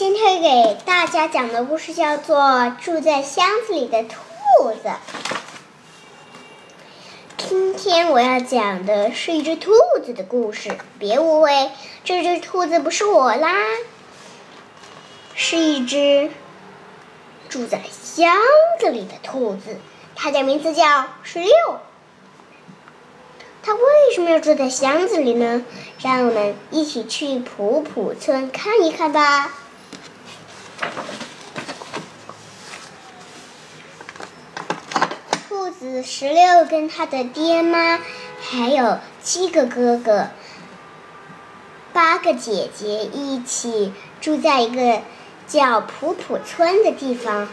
今天给大家讲的故事叫做《住在箱子里的兔子》。今天我要讲的是一只兔子的故事，别误会，这只兔子不是我啦，是一只住在箱子里的兔子，它的名字叫十六。它为什么要住在箱子里呢？让我们一起去普普村看一看吧。兔子十六跟他的爹妈，还有七个哥哥、八个姐姐一起住在一个叫普普村的地方。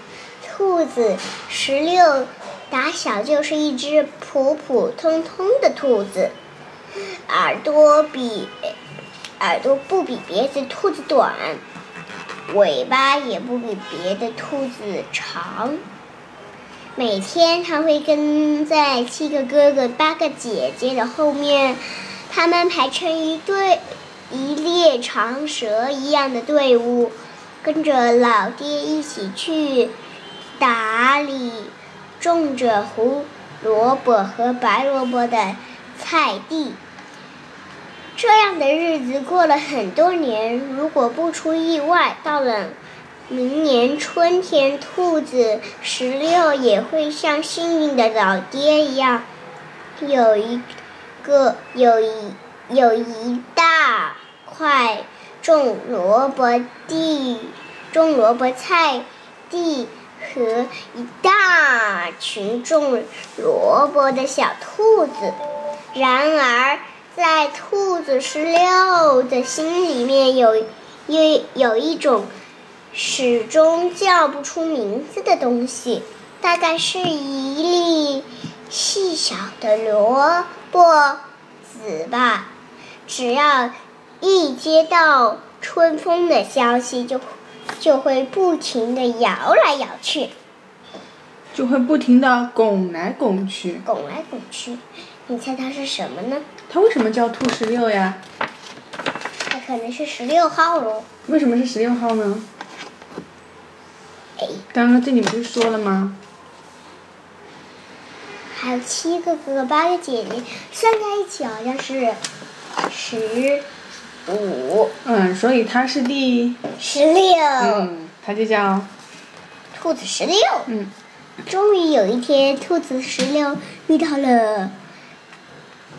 兔子十六。打小就是一只普普通通的兔子，耳朵比耳朵不比别的兔子短，尾巴也不比别的兔子长。每天它会跟在七个哥哥、八个姐姐的后面，他们排成一队，一列长蛇一样的队伍，跟着老爹一起去打理。种着胡萝卜和白萝卜的菜地，这样的日子过了很多年。如果不出意外，到了明年春天，兔子十六也会像幸运的老爹一样，有一个有一有一大块种萝卜地、种萝卜菜地。和一大群种萝卜的小兔子。然而，在兔子十六的心里面，有有有一种始终叫不出名字的东西，大概是一粒细小的萝卜籽吧。只要一接到春风的消息，就。就会不停的摇来摇去，就会不停的拱来拱去，拱来拱去。你猜它是什么呢？它为什么叫兔十六呀？它可能是十六号喽。为什么是十六号呢？哎，刚刚这里不是说了吗？还有七个哥哥，八个姐姐，算在一起好像是十。五，嗯，所以它是第十六，嗯，它就叫兔子十六，嗯，终于有一天，兔子十六遇到了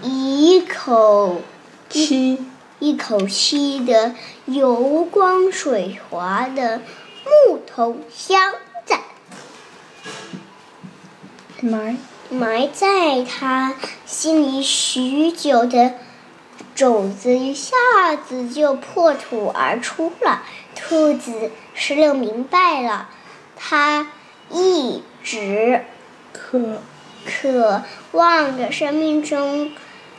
一口吸，一口吸的油光水滑的木头箱子，埋埋在他心里许久的。种子一下子就破土而出了。兔子石榴明白了，它一直渴渴望着生命中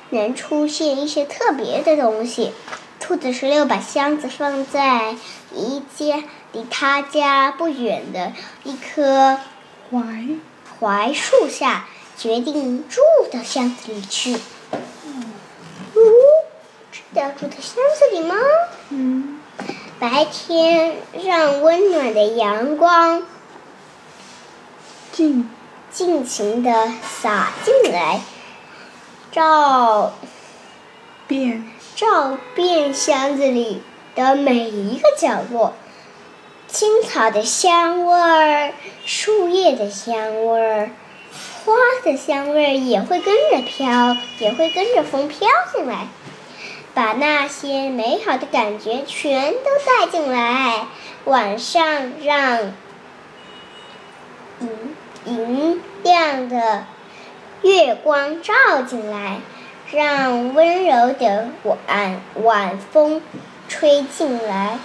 能出现一些特别的东西。兔子十六把箱子放在一家离他家不远的一棵槐槐树下，决定住到箱子里去。呜要住在箱子里吗？嗯。白天让温暖的阳光尽尽情的洒进来，照遍照遍箱子里的每一个角落。青草的香味儿，树叶的香味儿，花的香味儿也会跟着飘，也会跟着风飘进来。把那些美好的感觉全都带进来。晚上让银银亮的月光照进来，让温柔的晚晚风吹进来，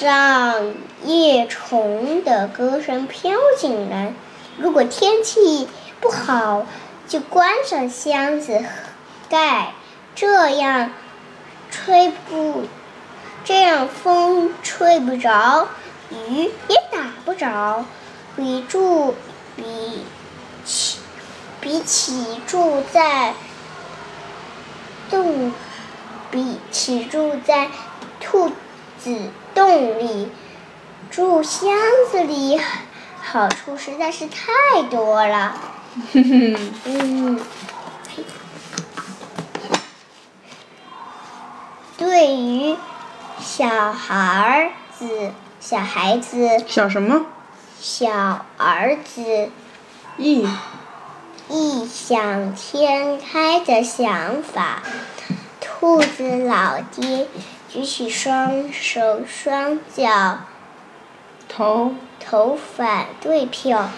让夜虫的歌声飘进来。如果天气不好，就关上箱子盖。这样吹不，这样风吹不着，雨也打不着，比住比比起住在洞，比起住在兔子洞里，住箱子里好处实在是太多了。嗯，对于小孩子、小孩子、小什么？小儿子异异想天开的想法，兔子老爹举起双手双脚头投反对票。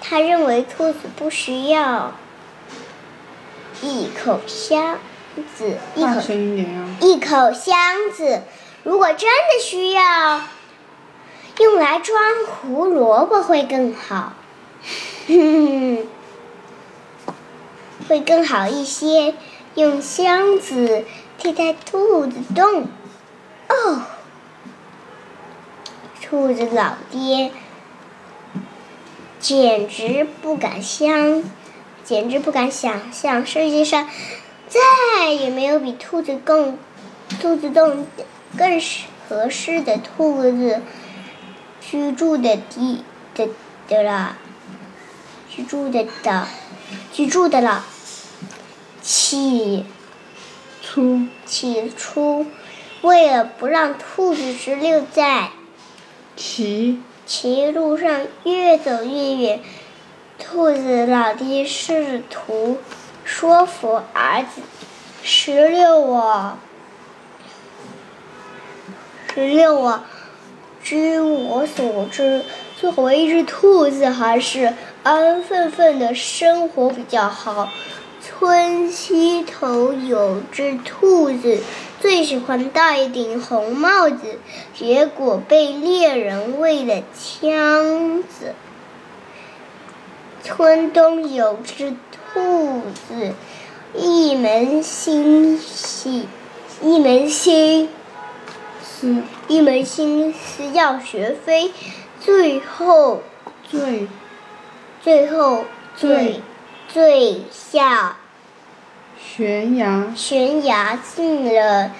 他认为兔子不需要一口箱子，一大口声一点呀！一口箱子。如果真的需要，用来装胡萝卜会更好，会更好一些。用箱子替代兔子洞。哦，兔子老爹简直不敢想，简直不敢想象世界上再也没有比兔子更兔子洞更合适的兔子居住的地的的了，居住的的居住的了。起初。起初，为了不让兔子直溜在。骑骑路上越走越远，兔子老爹试图说服儿子：“石榴啊，石榴啊，据我所知，作为一只兔子，还是安安分分的生活比较好。村西头有只兔子，最喜欢戴一顶红帽子，结果被猎人喂了枪子。村东有只兔子，一门心系一门心思一门心思要学飞，最后最最后最最下悬崖悬崖进了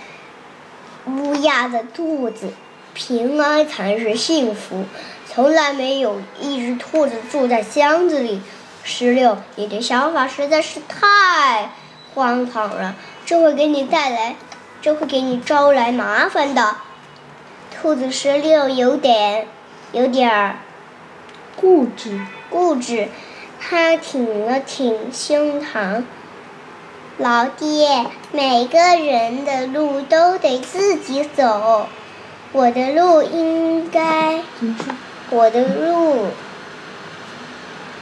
乌鸦的肚子，平安才是幸福。从来没有一只兔子住在箱子里。石榴，你的想法实在是太荒唐了，这会给你带来，这会给你招来麻烦的。兔子石榴有点，有点儿固执固执，他挺了挺胸膛。老爹，每个人的路都得自己走，我的路应该？我的路，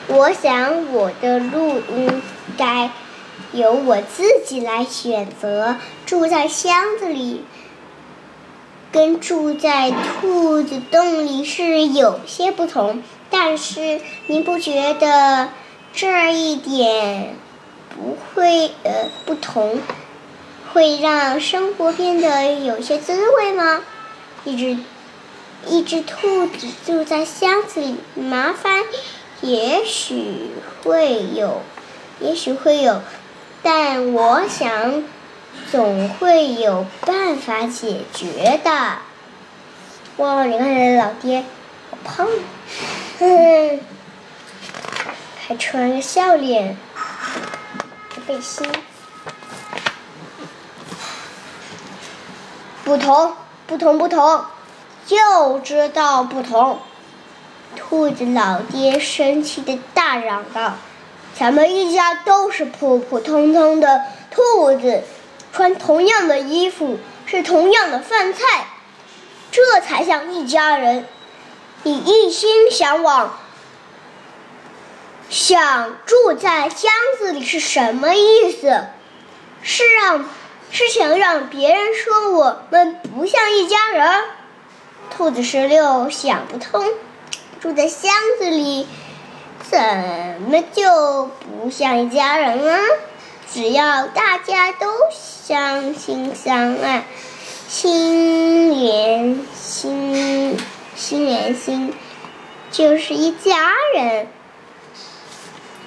我想我的路应该由我自己来选择。住在箱子里，跟住在兔子洞里是有些不同，但是您不觉得这一点不会呃不同，会让生活变得有些滋味吗？一只一只兔子住在箱子里，麻烦也许会有，也许会有，但我想总会有办法解决的。哇，你看老爹，好胖，哼，还穿个笑脸背心。不同，不同，不同，就知道不同。兔子老爹生气的大嚷道：“咱们一家都是普普通通的兔子，穿同样的衣服，吃同样的饭菜，这才像一家人。你一心想往，想住在箱子里是什么意思？是让是想让别人说我们不像一家人？兔子十六想不通，住在箱子里怎么就不像一家人啊？只要大家都相亲相爱，心连心，心连心，就是一家人。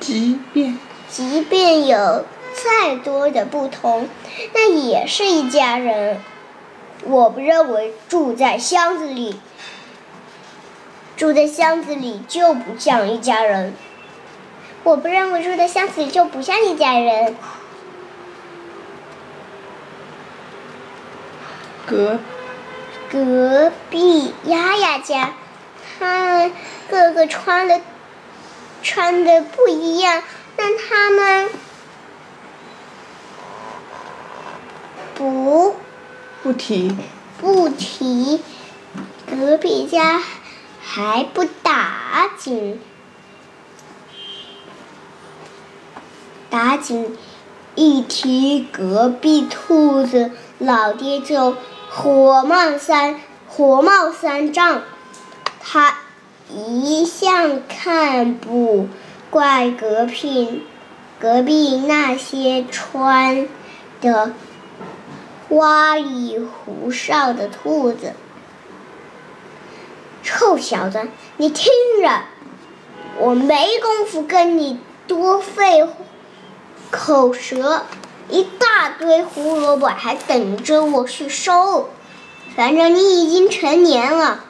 即便即便有再多的不同，那也是一家人。我不认为住在箱子里，住在箱子里就不像一家人。我不认为住在箱子里就不像一家人。隔隔壁丫丫家，他们个个穿的穿的不一样，但他们不不提，不提隔壁家还不打紧，打紧一提隔壁兔子，老爹就火冒三火冒三丈。他一向看不惯隔壁隔壁那些穿的花里胡哨的兔子。臭小子，你听着，我没工夫跟你多费口舌，一大堆胡萝卜还等着我去收。反正你已经成年了，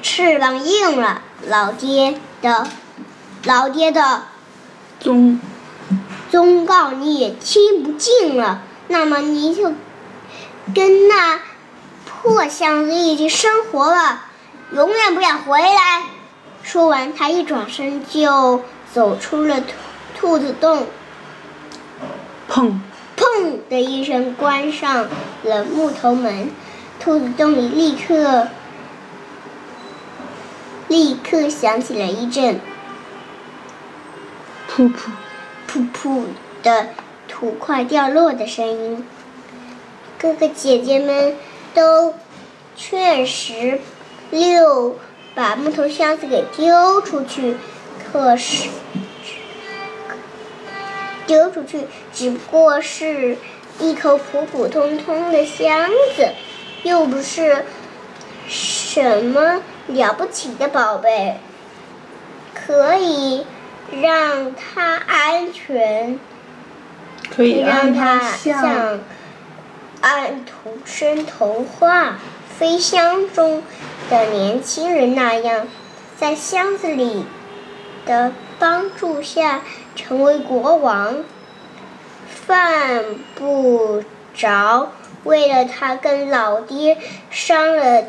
翅膀硬了，老爹的，老爹的忠忠告你也听不进了，那么你就跟那破箱子一起生活吧，永远不要回来。说完，他一转身就走出了兔兔子洞，砰！砰的一声关上了木头门，兔子洞里立刻立刻响起了一阵噗噗，噗噗的土块掉落的声音。哥哥姐姐们都劝石榴把木头箱子给丢出去，可是丢出去只不过是一口普普通通的箱子，又不是什么了不起的宝贝，可以让他安全。可以让它它像像按图生童话飞箱中的年轻人那样，在箱子里的帮助下成为国王。犯不着为了他跟老爹伤了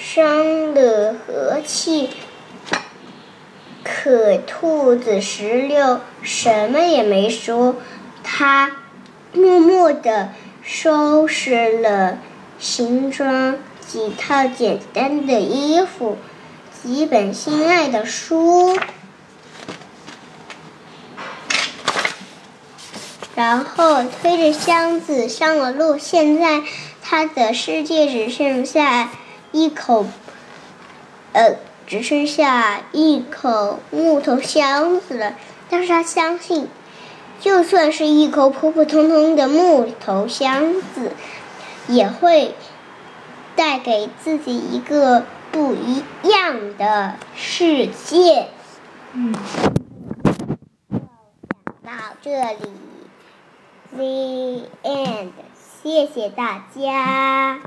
伤了和气，可兔子石榴什么也没说，他默默地收拾了行装，几套简单的衣服，几本心爱的书，然后推着箱子上了路。现在他的世界只剩下一口，呃，只剩下一口木头箱子了。但是他相信，就算是一口普普通通的木头箱子，也会带给自己一个不一样的世界。嗯，讲到这里，The end，谢谢大家。